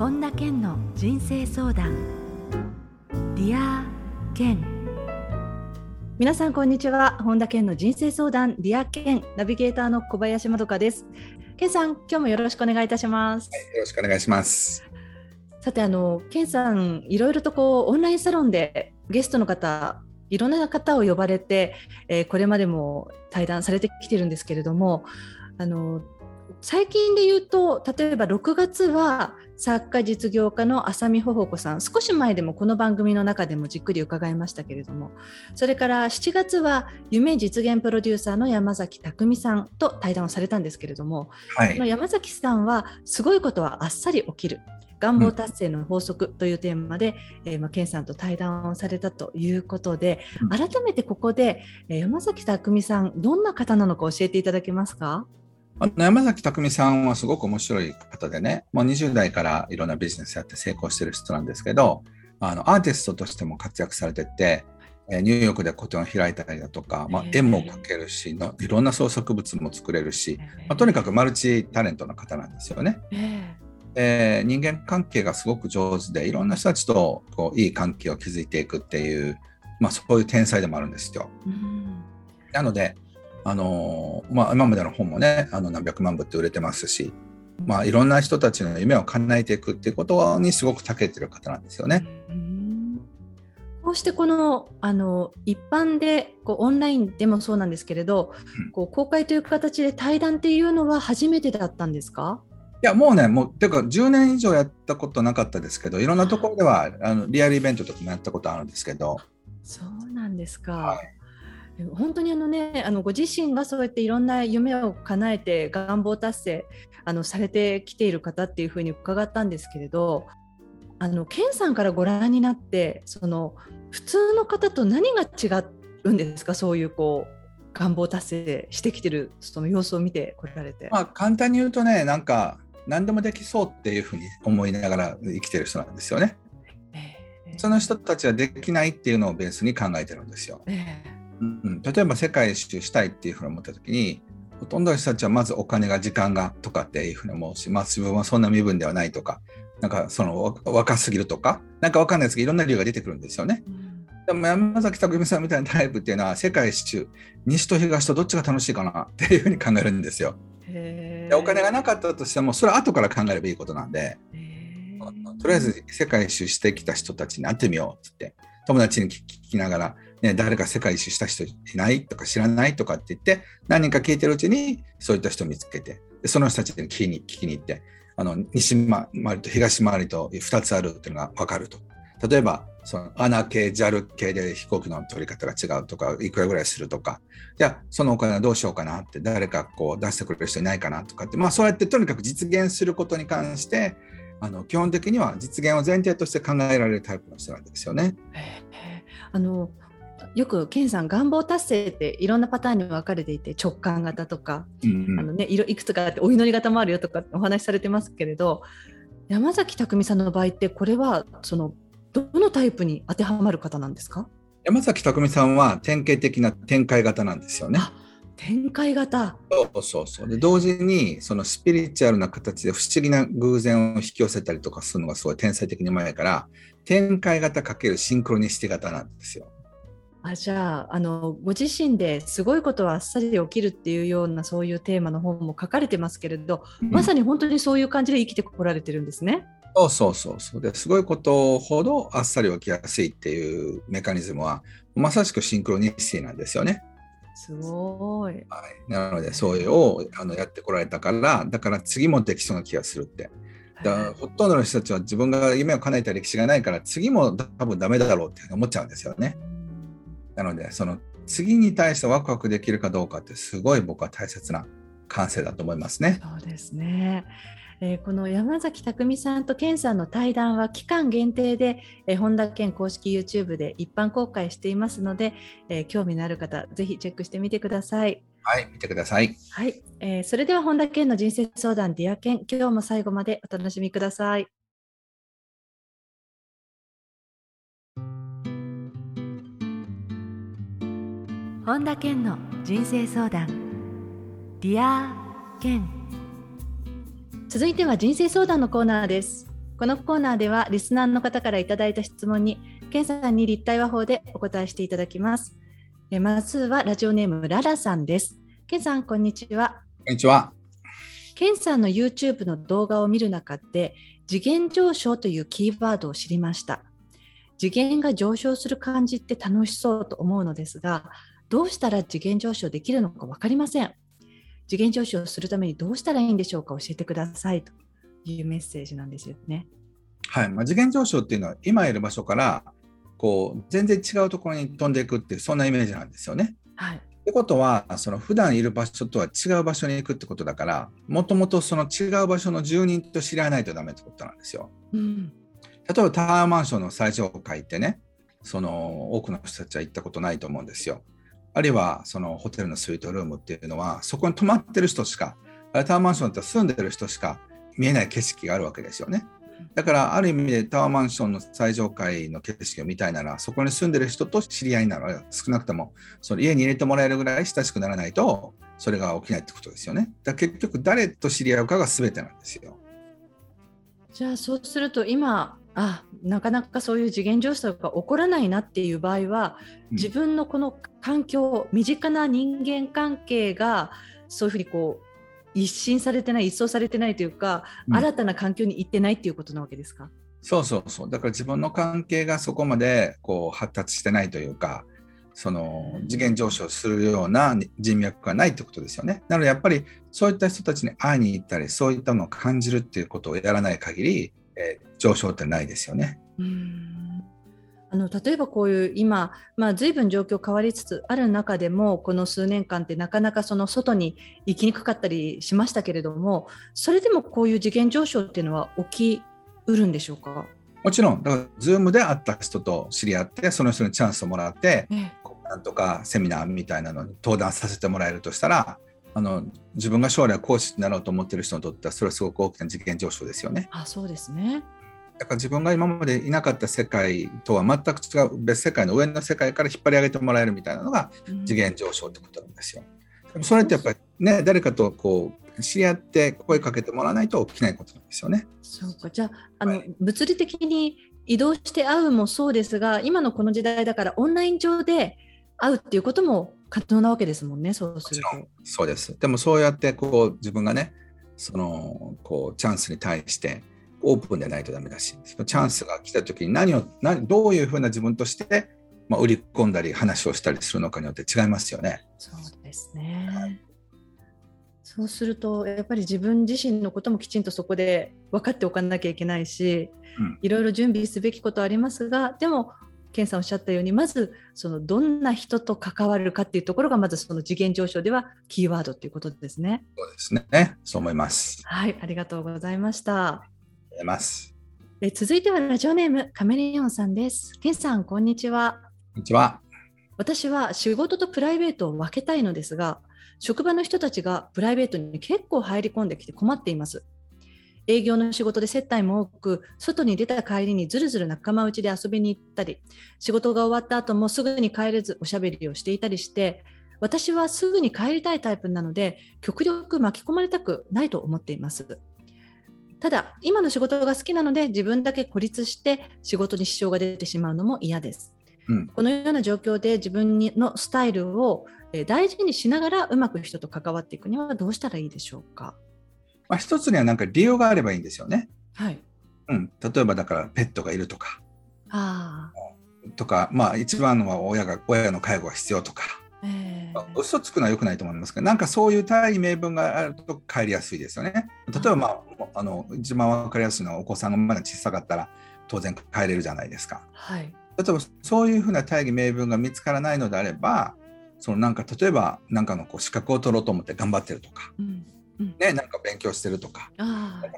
本田健の人生相談。 Dear Ken。皆さんこんにちは。本田健の人生相談。 Dear Ken。ナビゲーターの小林まどかです。健さん今日もよろしくお願いいたします、はい、よろしくお願いします。さてあの健さんいろいろとこうオンラインサロンでゲストの方いろんな方を呼ばれて、えー、これまでも対談されてきてるんですけれどもあの最近で言うと例えば6月は作家実業家の浅見穂穂子さん少し前でもこの番組の中でもじっくり伺いましたけれどもそれから7月は夢実現プロデューサーの山崎匠さんと対談をされたんですけれども、はい、の山崎さんはすごいことはあっさり起きる願望達成の法則というテーマで、うん、えー、まあ、健さんと対談をされたということで、改めてここで、えー、山崎匠さんどんな方なのか教えていただけますか？あの山崎匠さんはすごく面白い方でね、もう20代からいろんなビジネスやって成功してる人なんですけど、あのアーティストとしても活躍されてて、ニューヨークで個展を開いたりだとか、まあ、絵も描けるしの、いろんな創作物も作れるし、まあ、とにかくマルチタレントの方なんですよね。えー、人間関係がすごく上手でいろんな人たちとこういい関係を築いていくっていう、まあ、そういう天才でもあるんですよ。なのであのまあ、今までの本もねあの何百万部って売れてますし、まあ、いろんな人たちの夢を叶えていくっていうことにすごく長けてる方なんですよね。こうしてこのあの一般でこうオンラインでもそうなんですけれど、うん、こう公開という形で対談っていうのは初めてだったんですか？いやもうねもうていうか10年以上やったことなかったですけどいろんなところではあのリアルイベントとかもやったことあるんですけど。そうなんですか、はい本当にあのねあのご自身がそうやっていろんな夢を叶えて願望達成あのされてきている方っていうふうに伺ったんですけれどあのケンさんからご覧になってその普通の方と何が違うんですか？そういうこう願望達成してきてるその様子を見てこられて。まあ、簡単に言うとねなんか何でもできそうっていうふうに思いながら生きてる人なんですよね。えー、その人たちはできないっていうのをベースに考えてるんですよ。えーうん、例えば世界一周したいっていうふうに思った時にほとんどの人たちはまずお金が時間がとかっていうふうに思うし、まあ、自分はそんな身分ではないとかなんかその若すぎるとかなんか分かんないですけどいろんな理由が出てくるんですよね。でも山崎匠さんみたいなタイプっていうのは世界一周西と東とどっちが楽しいかなっていうふうに考えるんですよ。でお金がなかったとしてもそれは後から考えればいいことなんでとりあえず世界一周してきた人たちに会ってみようっつって友達に聞きながらね、誰か世界一周した人いないとか知らないとかって言って何人か聞いてるうちにそういった人を見つけてその人たちに聞きに聞きに行ってあの西回りと東回りと2つあるっていうのが分かると。例えばその穴系 JAL 系で飛行機の取り方が違うとかいくらぐらいするとか。じゃあそのお金はどうしようかなって誰かこう出してくれる人いないかなとかって。まあそうやってとにかく実現することに関してあの基本的には実現を前提として考えられるタイプの人なんですよね。あのよく健さん願望達成っていろんなパターンに分かれていて直感型とか、うんうん、あのね、いくつかあってお祈り型もあるよとかお話しされてますけれど山崎匠さんの場合ってこれはそのどのタイプに当てはまる方なんですか？山崎匠さんは典型的な展開型なんですよね。展開型そうそうそうで同時にそのスピリチュアルな形で不思議な偶然を引き寄せたりとかするのがすごい天才的にうまいから展開型×シンクロニシティ型なんですよ。あじゃああのご自身ですごいことはあっさり起きるっていうようなそういうテーマの本も書かれてますけれど、うん、まさに本当にそういう感じで生きてこられてるんですね。そうそうそうそうですごいことほどあっさり起きやすいっていうメカニズムはまさしくシンクロニシティなんですよね。すごい。はい、なのでそういうをあのやってこられたからだから次もできそうな気がするって。だからほとんどの人たちは自分が夢を叶えた歴史がないから次も多分ダメだろうって思っちゃうんですよね。なのでその次に対してワクワクできるかどうかってすごい僕は大切な感性だと思いますね。そうですね。えー、この山崎匠さんと健さんの対談は期間限定で、えー、本田健公式 YouTube で一般公開していますので、えー、興味のある方ぜひチェックしてみてください。はい、見てください。はい、えー、それでは本田健の人生相談 Dear Ken 今日も最後までお楽しみください。本田健の人生相談 Dear Ken 続いては人生相談のコーナーですこのコーナーではリスナーの方からいただいた質問に、ケンさんに立体話法でお答えしていただきます。えまずはラジオネームララさんです。ケンさん、こんにちは。こんにちは。ケンさんの YouTube の動画を見る中で、次元上昇というキーワードを知りました。次元が上昇する感じって楽しそうと思うのですが、どうしたら次元上昇できるのか分かりません。次元上昇するためにどうしたらいいんでしょうか教えてくださいというメッセージなんですよね。はい、まあ、次元上昇っていうのは今いる場所からこう全然違うところに飛んでいくっていうそんなイメージなんですよね。はい、ってことはその普段いる場所とは違う場所に行くってことだからもともとその違う場所の住人と知り合わないとダメってことなんですよ。うん、例えばタワーマンションの最上階ってねその多くの人たちは行ったことないと思うんですよ。あるいはそのホテルのスイートルームっていうのはそこに泊まってる人しかタワーマンションだったら住んでる人しか見えない景色があるわけですよね。だからある意味でタワーマンションの最上階の景色を見たいならそこに住んでる人と知り合いなら少なくともその家に入れてもらえるぐらい親しくならないとそれが起きないってことですよね。だ結局誰と知り合うかが全てなんですよ。じゃあそうすると今あなかなかそういう次元上昇が起こらないなっていう場合は、自分のこの環境身近な人間関係がそういうふうにこう一新されてない一掃されてないというか、うん、新たな環境に行ってないっていうことなわけですか？そうそうそう。だから自分の関係がそこまでこう発達してないというかその次元上昇するような人脈がないってことですよね。なのでやっぱりそういった人たちに会いに行ったりそういったのを感じるっていうことをやらない限り、えー、上昇ってないですよね。うん。あの例えばこういう今、まあ、随分状況変わりつつある中でもこの数年間ってなかなかその外に行きにくかったりしましたけれどもそれでもこういう次元上昇っていうのは起きうるんでしょうか？もちろん。だから Zoom で会った人と知り合ってその人にチャンスをもらって、ええ、なんとかセミナーみたいなのに登壇させてもらえるとしたらあの自分が将来講師になろうと思ってる人にとってはそれはすごく大きな次元上昇ですよね。あそうですねだから自分が今までいなかった世界とは全く違う別世界の上の世界から引っ張り上げてもらえるみたいなのが次元上昇ってことなんですよ。でもそれってやっぱりね誰かとこう知り合って声かけてもらわないと起きないことなんですよね。そうかじゃああの、はい、物理的に移動して会うもそうですが今のこの時代だからオンライン上で会うっていうことも可能なわけですもんねそうすると。そうですでもそうやってこう自分がねそのこうチャンスに対してオープンでないとダメだし、そのチャンスが来た時に何を何どういうふうな自分として、まあ、売り込んだり話をしたりするのかによって違いますよね。そうですね、はい、そうするとやっぱり自分自身のこともきちんとそこで分かっておかなきゃいけないし、うん、いろいろ準備すべきことありますがでも健さんおっしゃったようにまずそのどんな人と関わるかっていうところがまずその次元上昇ではキーワードということですね。そうですね。そう思います。はい、ありがとうございました。ざいます。え続いてはラジオネームカメレオンさんです。ケンさん、こんにちは。こんにちは。私は仕事とプライベートを分けたいのですが、職場の人たちがプライベートに結構入り込んできて困っています。営業の仕事で接待も多く、外に出た帰りにずるずる仲間内で遊びに行ったり、仕事が終わった後もすぐに帰れずおしゃべりをしていたりして、私はすぐに帰りたいタイプなので、極力巻き込まれたくないと思っています。ただ、今の仕事が好きなので、自分だけ孤立して仕事に支障が出てしまうのも嫌です。うん、このような状況で自分のスタイルを大事にしながらうまく人と関わっていくにはどうしたらいいでしょうか？まあ、一つにはなんか理由があればいいんですよね。はい。うん、例えばだからペットがいるとか。あとか、まあ一番のは親が親の介護が必要とか。えー、嘘つくのは良くないと思いますけどなんかそういう大義名分があると帰りやすいですよね。例えば、まあ、あの一番分かりやすいのはお子さんがまだ小さかったら当然帰れるじゃないですか。はい、例えばそういうふうな大義名分が見つからないのであればそのなんか例えば何かのこう資格を取ろうと思って頑張ってるとか、うんうん、ね、なんか勉強してるとか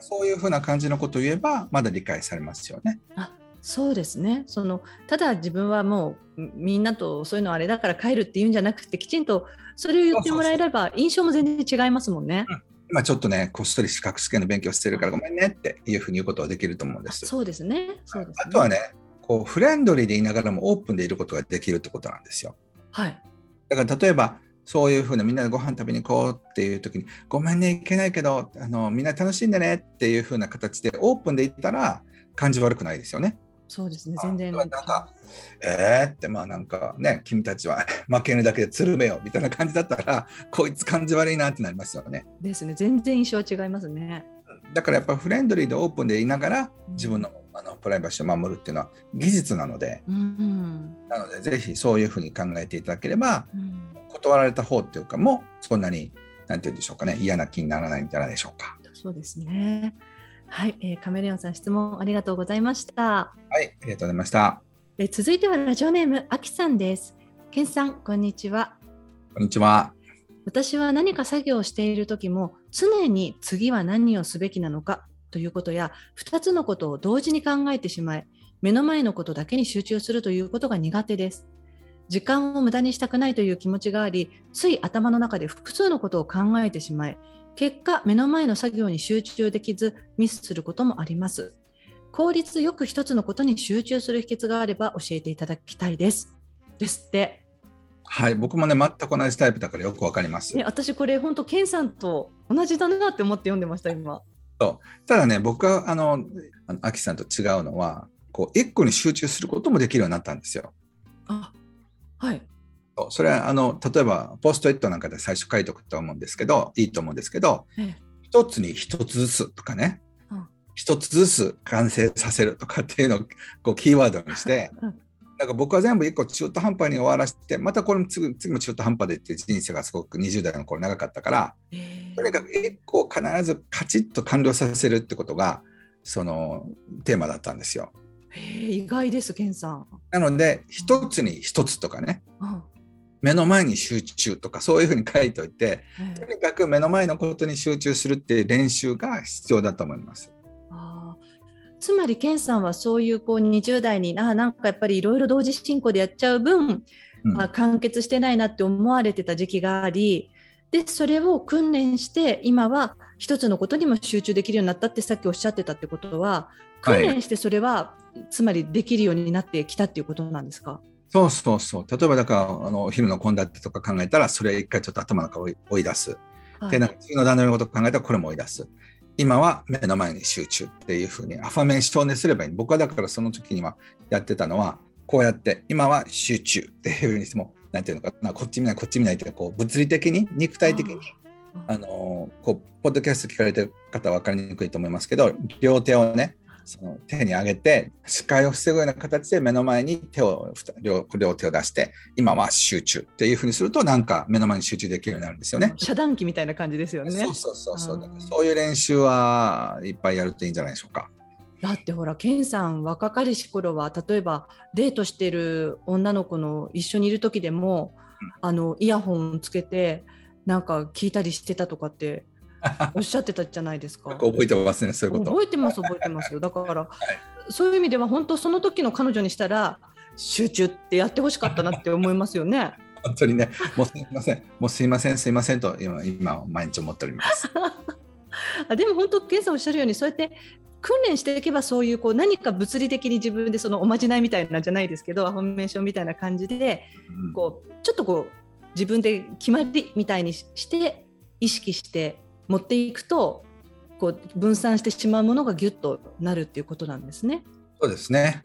そういうふうな感じのことを言えばまだ理解されますよね。あそうですねそのただ自分はもうみんなとそういうのあれだから帰るっていうんじゃなくてきちんとそれを言ってもらえれば印象も全然違いますもんね。うん、今ちょっとねこっそり資格試験の勉強してるからごめんねっていうふうに言うことはできると思うんです。そうですねそうです、ね、あとはねこうフレンドリーでいながらもオープンでいることができるってことなんですよ。はい、だから例えばそういうふうなみんなでご飯食べに行こうっていう時にごめんね行けないけどあのみんな楽しんでねっていうふうな形でオープンでいったら感じ悪くないですよね。そうですね、全然。なんか、えーって、まあなんかね、君たちは 負けるだけでつるめよみたいな感じだったら、こいつ感じ悪いなってなりますよね。ですね、全然印象は違いますね。だからやっぱフレンドリーでオープンでいながら、自分のあのプライバシーを守るっていうのは技術なので、うんうん、なのでぜひそういうふうに考えていただければ、うん、断られた方っていうかもそんなになんて言うんでしょうかね嫌な気にならないんじゃないでしょうか。そうですね。はい、えー、カメレオンさん質問ありがとうございました。はい、ありがとうございました。え続いてはラジオネームあきさんです。けんさんこんにちは。こんにちは。私は何か作業をしている時も常に次は何をすべきなのかということや2つのことを同時に考えてしまい目の前のことだけに集中するということが苦手です時間を無駄にしたくないという気持ちがありつい頭の中で複数のことを考えてしまい結果目の前の作業に集中できずミスすることもあります効率よく一つのことに集中する秘訣があれば教えていただきたいですですってはい、僕もね、全く同じタイプだからよくわかります。ね、私これ本当、ケンさんと同じだなって思って読んでました、今。そうただね僕はあのアキさんと違うのはこう一個に集中することもできるようになったんですよ。あはい。それはあの例えばポストイットなんかで最初書いておくと思うんですけどいいと思うんですけど一つに一つずつとかね。一つずつ完成させるとかっていうのをこうキーワードにして だから僕は全部一個中途半端に終わらせて、またこれも次次も中途半端でっていう人生がすごく20代の頃長かったから、とにかく一個必ずカチッと完了させるってことが、そのテーマだったんですよ。意外です、ケンさん。なので、一つに一つとかね、うん、目の前に集中とか、そういうふうに書いておいて、とにかく目の前のことに集中するっていう練習が必要だと思います。つまり健さんはそういうこう20代にあなんかやっぱりいろいろ同時進行でやっちゃう分、うん、まあ、完結してないなって思われてた時期がありでそれを訓練して今は一つのことにも集中できるようになったってさっきおっしゃってたってことは訓練してそれは、はい、つまりできるようになってきたっていうことなんですか？そうそうそう例えばだからあのお昼の献立とか考えたらそれ一回ちょっと頭の中を追い出す。はい、でなんか次の段取りのこと考えたらこれも追い出す。今は目の前に集中っていうふうにアファメーションですればいい。僕はだからその時にはやってたのは、こうやって今は集中っていうふうにしても、なんていうのかな、こっち見ない、こっち見ないってこう物理的に、肉体的に、あのこうポッドキャスト聞かれてる方は分かりにくいと思いますけど、両手をね、その手に上げて視界を防ぐような形で目の前に手を両両手を出して今は集中っていうふうにするとなんか目の前に集中できるようになるんですよね。遮断機みたいな感じですよね。そうそうそうそうそういう練習はいっぱいやるといいんじゃないでしょうか。だってほらケンさん若かりし頃は例えばデートしてる女の子の一緒にいる時でも、うん、あのイヤホンつけてなんか聞いたりしてたとかって おっしゃってたじゃないですか。覚えてますね、そういうこと。覚えてます、覚えてますよ。だから、はい、そういう意味では本当その時の彼女にしたら集中ってやってほしかったなって思いますよね。本当にね、もうすみません、もうすいません、すいませんと今今毎日思っております。あでも本当、ケンさんおっしゃるように、そうやって訓練していけばそういうこう何か物理的に自分でそのおまじないみたいなんじゃないですけどアファメーションみたいな感じで、こうちょっとこう自分で決まりみたいにして意識して持っていくとこう分散してしまうものがぎゅっとなるっていうことなんですね。そうですね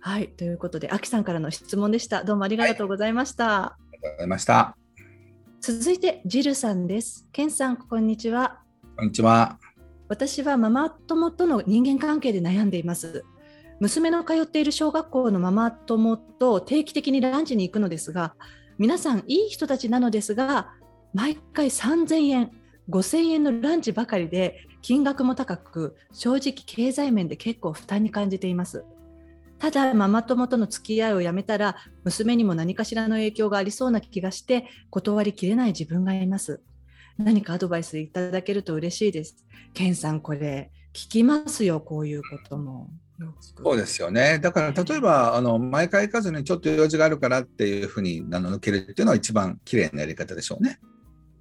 はいということで、あきさんからの質問でした。どうもありがとうございました。はい、ありがとうございました。続いて、ジルさんです。ケンさん、こんにちは。こんにちは。私はママ友との人間関係で悩んでいます。娘の通っている小学校のママ友と定期的にランチに行くのですが、皆さんいい人たちなのですが、毎回3000円、5000円のランチばかりで金額も高く正直経済面で結構負担に感じていますただママ友との付き合いをやめたら娘にも何かしらの影響がありそうな気がして断りきれない自分がいます何かアドバイスいただけると嬉しいですケンさんこれ聞きますよこういうこともそうですよね。だから例えばあの毎回行かずにちょっと用事があるからっていうふうにあの抜けるっていうのは一番綺麗なやり方でしょうね。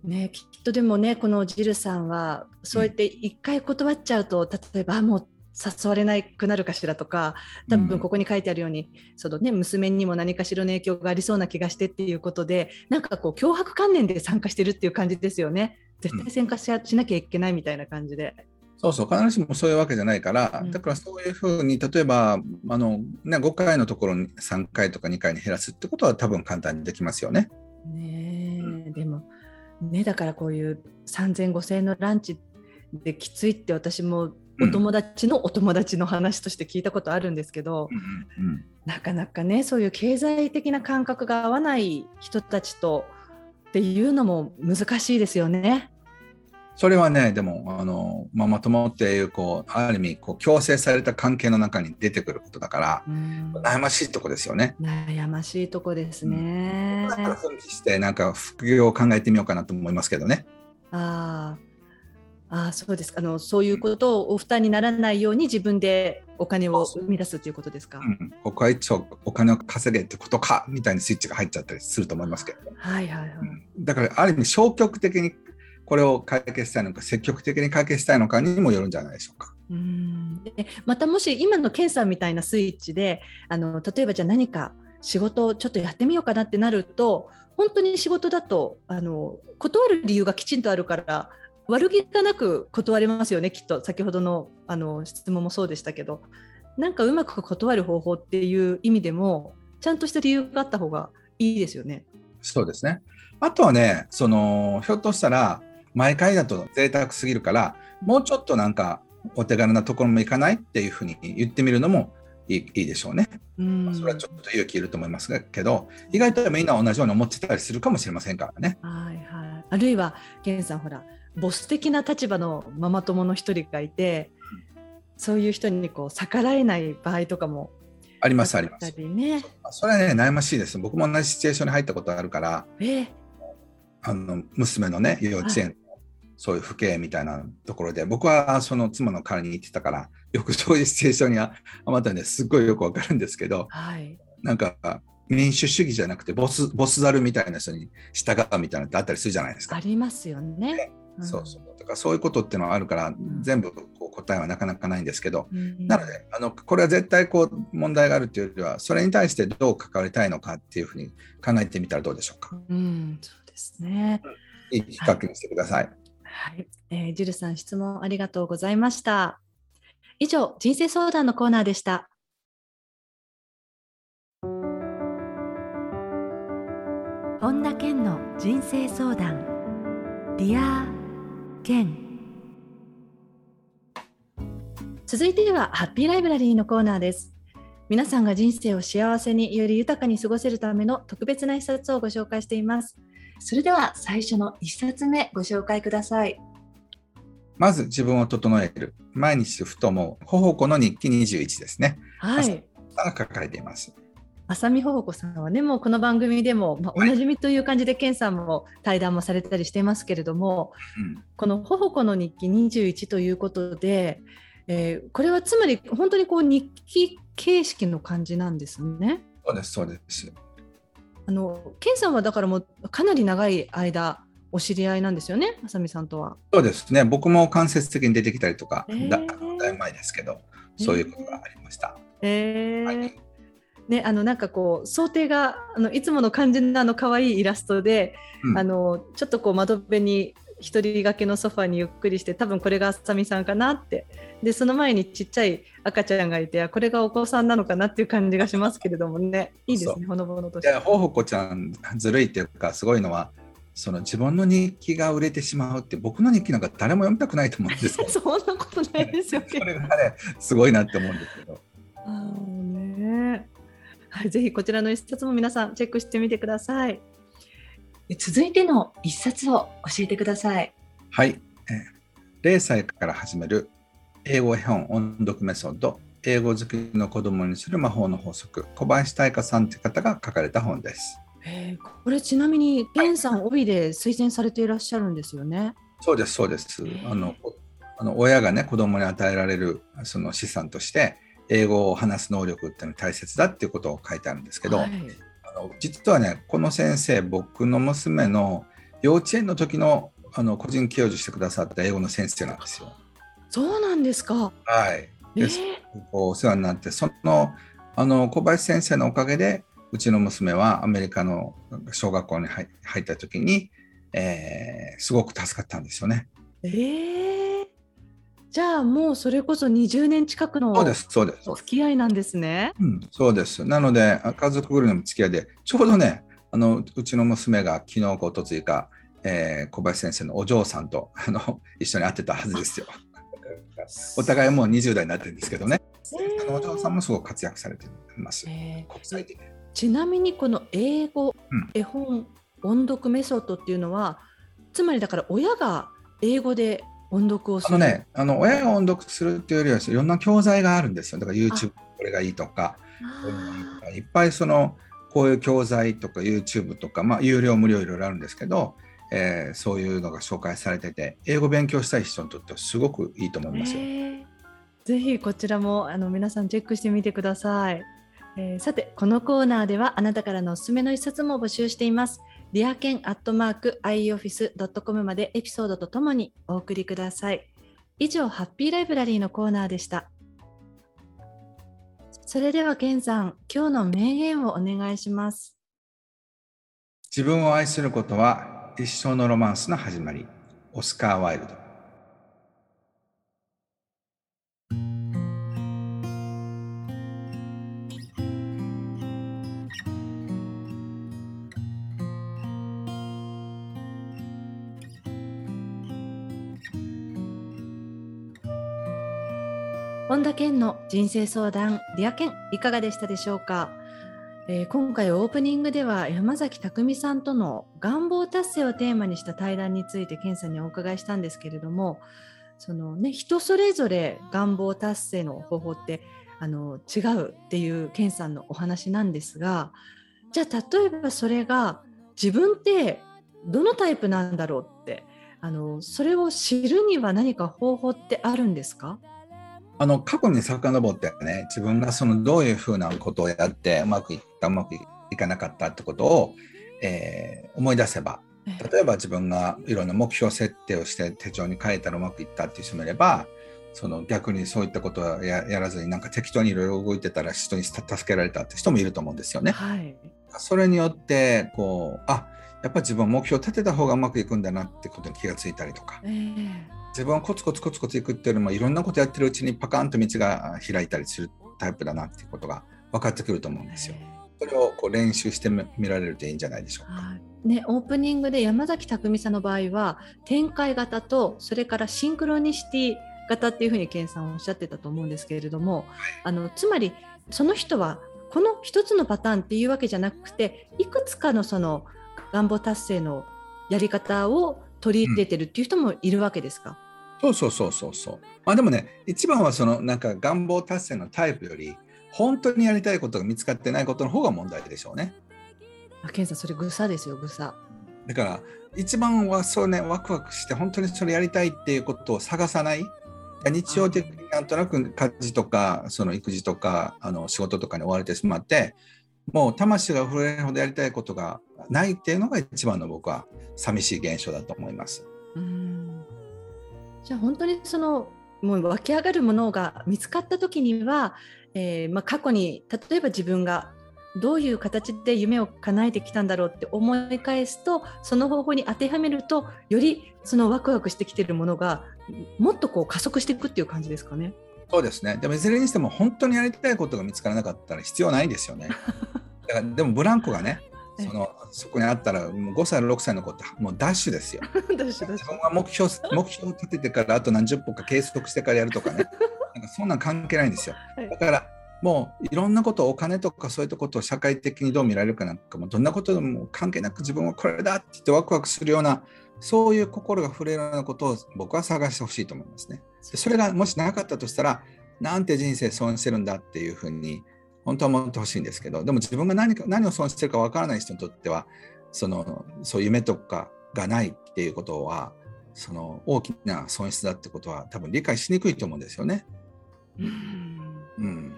ね、きっとでもねこのジルさんはそうやって一回断っちゃうと、うん、例えばもう誘われなくなるかしらとか多分ここに書いてあるように、うん、そのね、娘にも何かしらの影響がありそうな気がしてっていうことでなんかこう脅迫観念で参加してるっていう感じですよね。絶対参加し,、しなきゃいけないみたいな感じで。そうそう、必ずしもそういうわけじゃないから、うん、だからそういうふうに、例えば、あの、ね、5回のところに3回とか2回に減らすってことは多分簡単にできますよね。ねえ、でも、ね、だからこういう3000、5000円のランチできついって私もお友達のお友達の話として聞いたことあるんですけど、うんうん、なかなかねそういう経済的な感覚が合わない人たちとっていうのも難しいですよね。それはね、でも、あの、ママ友っていう、こう、ある意味、こう、強制された関係の中に出てくることだから、悩ましいとこですよね。悩ましいとこですね。だから奮起して、なんか副業を考えてみようかなと思いますけどね。ああ、そうですあのそういうことをお負担にならないように自分でお金を生み出すということですか？うん、ここは一応お金を稼げってことかみたいなスイッチが入っちゃったりすると思いますけど、はいはいはい、うん、だからある意味消極的にこれを解決したいのか積極的に解決したいのかにもよるんじゃないでしょうか。うんでまたもし今の検査みたいなスイッチであの例えばじゃあ何か仕事をちょっとやってみようかなってなると本当に仕事だとあの断る理由がきちんとあるから悪気がなく断れますよねきっと先ほどのあの質問もそうでしたけどなんかうまく断る方法っていう意味でもちゃんとした理由があった方がいいですよね。そうですねあとはねそのひょっとしたら毎回だと贅沢すぎるからもうちょっとなんかお手軽なところも行かないっていうふうに言ってみるのもいいいいでしょうね。うんそれはちょっと勇気いると思いますけど意外とみんな同じように思ってたりするかもしれませんからね。はいはい、あるいは源さんほらボス的な立場のママ友の一人がいてそういう人にこう逆らえない場合とかもありますあります。ね、それはね悩ましいです。僕も同じシチュエーションに入ったことあるから、えあの娘のね幼稚園そういう父兄みたいなところで僕はその妻の代わりに行ってたからよくそういうシチュエーションにあまたねすっごいよくわかるんですけど、はい、なんか民主主義じゃなくてボスボスザルみたいな人に従うみたいなのってあったりするじゃないですか。ありますよね。そうそうだからそういうことっていうのはあるから、全部こう答えはなかなかないんですけど、なのであのこれは絶対こう問題があるというよりはそれに対してどう関わりたいのかっていうふうに考えてみたらどうでしょうか。うん、そうですね。いい比較にしてください。はい、はい、えー、ジルさん質問ありがとうございました。以上人生相談のコーナーでした。本田健の人生相談。 Dear Ken 続いてはハッピーライブラリーのコーナーです。皆さんが人生を幸せにより豊かに過ごせるための特別な一冊をご紹介しています。それでは最初の一冊目ご紹介ください。まず自分を整える。毎日ふと思うほほこの日記21ですね。はい。が書かれています。浅見ほほこさんはねもうこの番組でも、まあ、おなじみという感じで健さんも対談もされたりしていますけれども、うん、この「ほほこの日記21」ということで、えー、これはつまり本当にこう日記形式の感じなんですね。そうですそうですあの健さんはだからもうかなり長い間お知り合いなんですよね、あさみさんとは。そうですね、僕も間接的に出てきたりとか、えー、だだいぶ前ですけど、そういうことがありました。えー、はい。ね、あのなんかこう想定があのいつもの感じのあの可愛いイラストで、うん、あのちょっとこう窓辺に一人掛けのソファにゆっくりして多分これがあさみさんかなってでその前にちっちゃい赤ちゃんがいてこれがお子さんなのかなっていう感じがしますけれどもねいいですねほのぼのとして。ほほこちゃんずるいっていうかすごいのはその自分の日記が売れてしまうって僕の日記なんか誰も読みたくないと思うんです そんなことないですよね。それがねすごいなって思うんですけど。あねはい、ぜひこちらの一冊も皆さんチェックしてみてください。続いての一冊を教えてください。はい、え0歳から始める英語絵本音読メソッド英語好きの子供にする魔法の法則小林大香さんという方が書かれた本です。えー、これちなみにゲンさん帯で推薦されていらっしゃるんですよね？そうですそうです。あのあの親がね子供に与えられるその資産として英語を話す能力っていうのは大切だっていうことを書いてあるんですけど、はい、実はねこの先生僕の娘の幼稚園の時のあの個人教授してくださった英語の先生なんですよ。そうなんですか。はい。で、えー、お世話になってそのあの小林先生のおかげでうちの娘はアメリカの小学校に入った時に、えー、すごく助かったんですよね。えー、じゃあもうそれこそ20年近くのそうですそうです。お付き合いなんですね。うん、そうです。なので家族ぐるみの付き合いでちょうどねあのうちの娘が昨日かおとついか、えー、小林先生のお嬢さんとあの一緒に会ってたはずですよ。お互いもう20代になってるんですけどね、えー、お嬢さんもすごく活躍されています、えー、国際的。ちなみにこの英語、うん、絵本音読メソッドっていうのはつまりだから親が英語で音読をするあのねあの親が音読するっていうよりはいろんな教材があるんですよだから YouTube これがいいとかいっぱいそのこういう教材とか YouTube とか、まあ、有料無料いろいろあるんですけど、えー、そういうのが紹介されてて英語勉強したい人にとってはすごくいいと思いますよ。ぜひこちらもあの皆さんチェックしてみてください。えー、さてこのコーナーではあなたからのおすすめの一冊も募集しています。リアケンアットマーク ioffice.com までエピソードとともにお送りください。以上ハッピーライブラリーのコーナーでした。それでは、ケンさん、今日の名言をお願いします。自分を愛することは一生のロマンスの始まり。オスカー・ワイルド。本田健の人生相談リア健いかがでしたでしょうか、えー、今回オープニングでは山崎匠さんとの願望達成をテーマにした対談について健さんにお伺いしたんですけれどもそのね人それぞれ願望達成の方法ってあの違うっていう健さんのお話なんですがじゃあ例えばそれが自分ってどのタイプなんだろうってあのそれを知るには何か方法ってあるんですか？あの過去に遡ってね自分がそのどういうふうなことをやってうまくいったうまくいかなかったってことを、えー、思い出せば例えば自分がいろんな目標設定をして手帳に書いたらうまくいったっていう人もいればその逆にそういったことはやらずになんか適当にいろいろ動いてたら人に助けられたって人もいると思うんですよね。はい、それによってこうあやっぱ自分は目標を立てた方がうまくいくんだなってことに気がついたりとか、えー自分はコツコツコツコツいくっていうよりもいろんなことやってるうちにパカンと道が開いたりするタイプだなっていうことが分かってくると思うんですよ。それをこう練習してみられるといいんじゃないでしょうか。はいね、オープニングで山崎匠さんの場合は展開型とそれからシンクロニシティ型っていうふうに健さんおっしゃってたと思うんですけれども、はい、あのつまりその人はこの一つのパターンっていうわけじゃなくていくつかのその願望達成のやり方を取り入れてるっていう人もいるわけですか、そうそうそうそうそう。まあでもね、一番はそのなんか願望達成のタイプより、本当にやりたいことが見つかってないことの方が問題でしょうね。あ、ケンさん、それぐさですよ、ぐさ。だから、一番はそうね、ワクワクして、本当にそれやりたいっていうことを探さない。日常的になんとなく家事とか、その育児とか、あの仕事とかに追われてしまって、もう魂が震えるほどやりたいことがないっていうのが一番の僕は寂しい現象だと思います。うんじゃあ本当にそのもう湧き上がるものが見つかった時には、えー、まあ、過去に例えば自分がどういう形で夢を叶えてきたんだろうって思い返すとその方法に当てはめるとよりそのワクワクしてきてるものがもっとこう加速していくっていう感じですかね。そうですねでもいずれにしても本当にやりたいことが見つからなかったら必要ないですよね。だからでもブランコがねそのそこにあったらもう5歳6歳の子ってもうダッシュですよ。自分が目標目標を立ててからあと何十歩か計測してからやるとかね なんかそんなん関係ないんですよ。だからもういろんなことお金とかそういったことを社会的にどう見られるかなんかもどんなことでも関係なく自分はこれだって言ってワクワクするようなそういう心が触れるようなことを僕は探してほしいと思いますね。それがもしなかったとしたらなんて人生損してるんだっていうふうに本当は思ってほしいんですけどでも自分が何か何を損してるかわからない人にとってはそのそういう夢とかがないっていうことはその大きな損失だってことは多分理解しにくいと思うんですよね。うん、うん、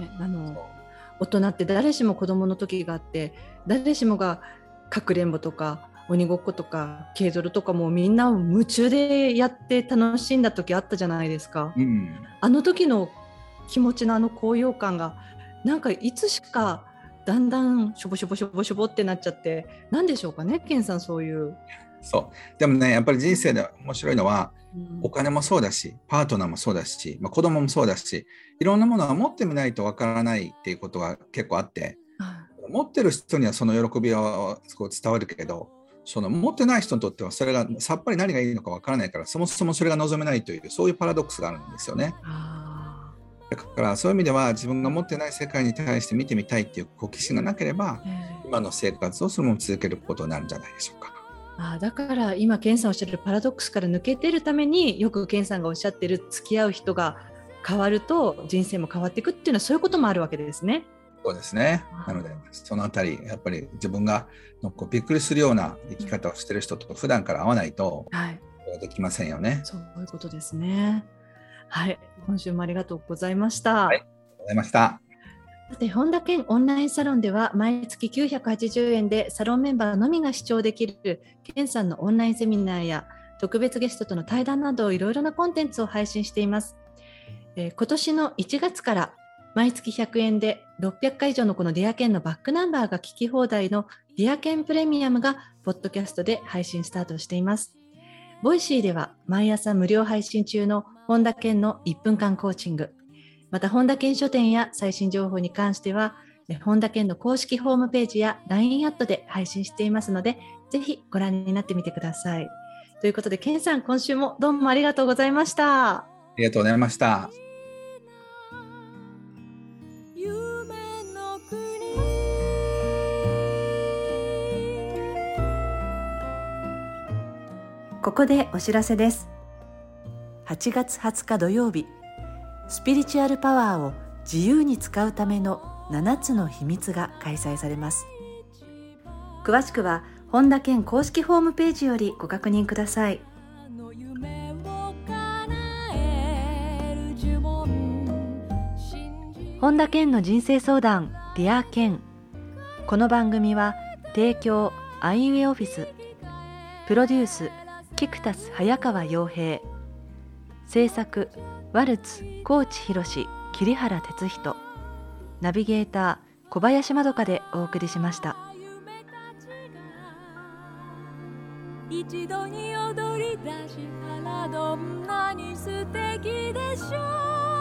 ね、あの大人って誰しも子供の時があって誰しもがかくれんぼとか鬼ごっことか軽泥とかもみんな夢中でやって楽しんだ時あったじゃないですか。うん、あの時の気持ちのあの高揚感がなんかいつしかだんだんしょぼしょぼしょぼしょぼってなっちゃって何でしょうかねケンさんそういう。そうでもねやっぱり人生で面白いのは、うん、お金もそうだしパートナーもそうだし、まあ、子供もそうだしいろんなものは持ってみないとわからないっていうことが結構あって、うん、持ってる人にはその喜びは伝わるけどその持ってない人にとってはそれがさっぱり何がいいのかわからないからそもそもそれが望めないというそういうパラドックスがあるんですよね。だからそういう意味では自分が持ってない世界に対して見てみたいっていう好奇心がなければ、今の生活をそのまま続けることになるんじゃないでしょうか。あだから今健さんおっしゃるパラドックスから抜けてるためによく健さんがおっしゃってる付き合う人が変わると人生も変わっていくっていうのはそういうこともあるわけですね。そうですね。なのでそのあたりやっぱり自分がのこうびっくりするような生き方をしてる人と普段から会わないと、はい、できませんよね。そういうことですね。はい、今週もありがとうございました。はい、ありがとうございました。さて、本田健オンラインサロンでは、毎月980円でサロンメンバーのみが視聴できる、健さんのオンラインセミナーや、特別ゲストとの対談など、いろいろなコンテンツを配信しています。えー、今年の1月から、毎月100円で600回以上のこのディアケンのバックナンバーが聞き放題のDear Ken Premium が、ポッドキャストで配信スタートしています。 Voicy では毎朝無料配信中の本田健の1分間コーチング。また、本田健書店や最新情報に関しては、本田健の公式ホームページや LINE アットで配信していますので、ぜひご覧になってみてください。ということで、健さん、今週もどうもありがとうございました。ありがとうございました。ここでお知らせです。8月20日土曜日、スピリチュアルパワーを自由に使うための7つの秘密が開催されます。詳しくは本田健公式ホームページよりご確認ください。本田健の人生相談 Dear Ken この番組は提供アイウェイオフィスプロデュースキクタス早川洋平。制作ワルツ高知博桐原哲人。ナビゲーター小林まどかでお送りしました。一度に踊り出したらどんなに素敵でしょう。